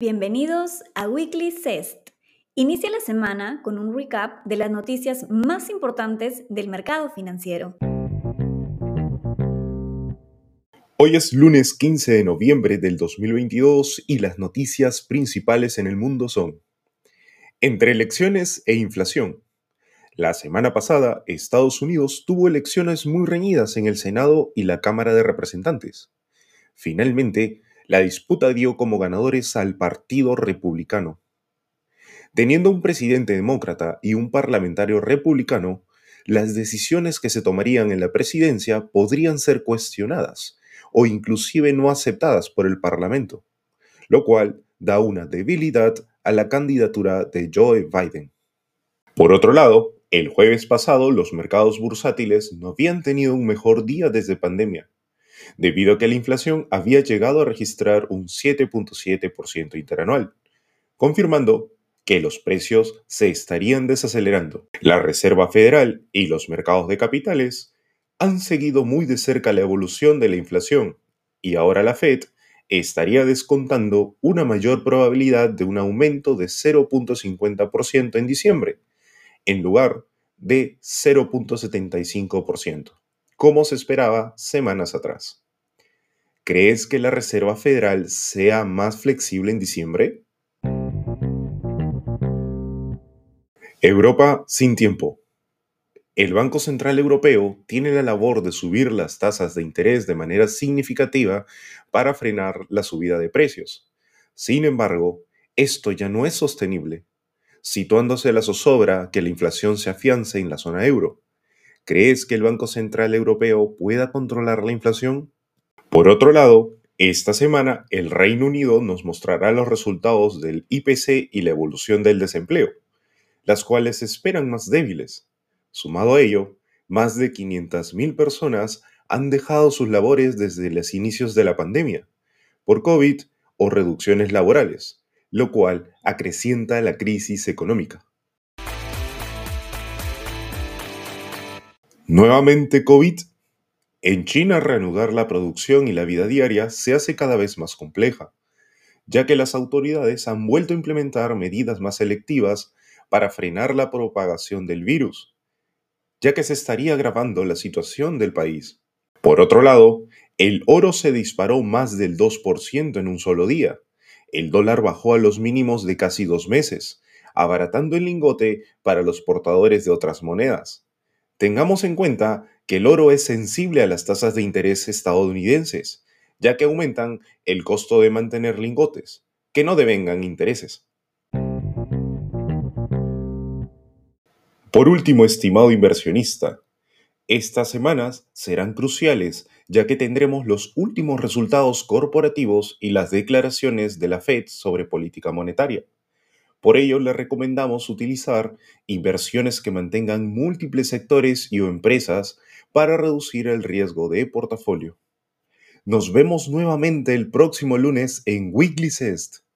Bienvenidos a Weekly CEST. Inicia la semana con un recap de las noticias más importantes del mercado financiero. Hoy es lunes 15 de noviembre del 2022 y las noticias principales en el mundo son entre elecciones e inflación. La semana pasada, Estados Unidos tuvo elecciones muy reñidas en el Senado y la Cámara de Representantes. Finalmente, la disputa dio como ganadores al Partido Republicano. Teniendo un presidente demócrata y un parlamentario republicano, las decisiones que se tomarían en la presidencia podrían ser cuestionadas o inclusive no aceptadas por el Parlamento, lo cual da una debilidad a la candidatura de Joe Biden. Por otro lado, el jueves pasado los mercados bursátiles no habían tenido un mejor día desde pandemia debido a que la inflación había llegado a registrar un 7.7% interanual, confirmando que los precios se estarían desacelerando. La Reserva Federal y los mercados de capitales han seguido muy de cerca la evolución de la inflación y ahora la Fed estaría descontando una mayor probabilidad de un aumento de 0.50% en diciembre, en lugar de 0.75% como se esperaba semanas atrás. ¿Crees que la Reserva Federal sea más flexible en diciembre? Europa sin tiempo. El Banco Central Europeo tiene la labor de subir las tasas de interés de manera significativa para frenar la subida de precios. Sin embargo, esto ya no es sostenible, situándose la zozobra que la inflación se afiance en la zona euro. ¿Crees que el Banco Central Europeo pueda controlar la inflación? Por otro lado, esta semana el Reino Unido nos mostrará los resultados del IPC y la evolución del desempleo, las cuales esperan más débiles. Sumado a ello, más de 500.000 personas han dejado sus labores desde los inicios de la pandemia, por COVID o reducciones laborales, lo cual acrecienta la crisis económica. Nuevamente COVID. En China reanudar la producción y la vida diaria se hace cada vez más compleja, ya que las autoridades han vuelto a implementar medidas más selectivas para frenar la propagación del virus, ya que se estaría agravando la situación del país. Por otro lado, el oro se disparó más del 2% en un solo día. El dólar bajó a los mínimos de casi dos meses, abaratando el lingote para los portadores de otras monedas. Tengamos en cuenta que el oro es sensible a las tasas de interés estadounidenses, ya que aumentan el costo de mantener lingotes, que no devengan intereses. Por último, estimado inversionista, estas semanas serán cruciales ya que tendremos los últimos resultados corporativos y las declaraciones de la Fed sobre política monetaria. Por ello, le recomendamos utilizar inversiones que mantengan múltiples sectores y o empresas para reducir el riesgo de portafolio. Nos vemos nuevamente el próximo lunes en Weekly Cest.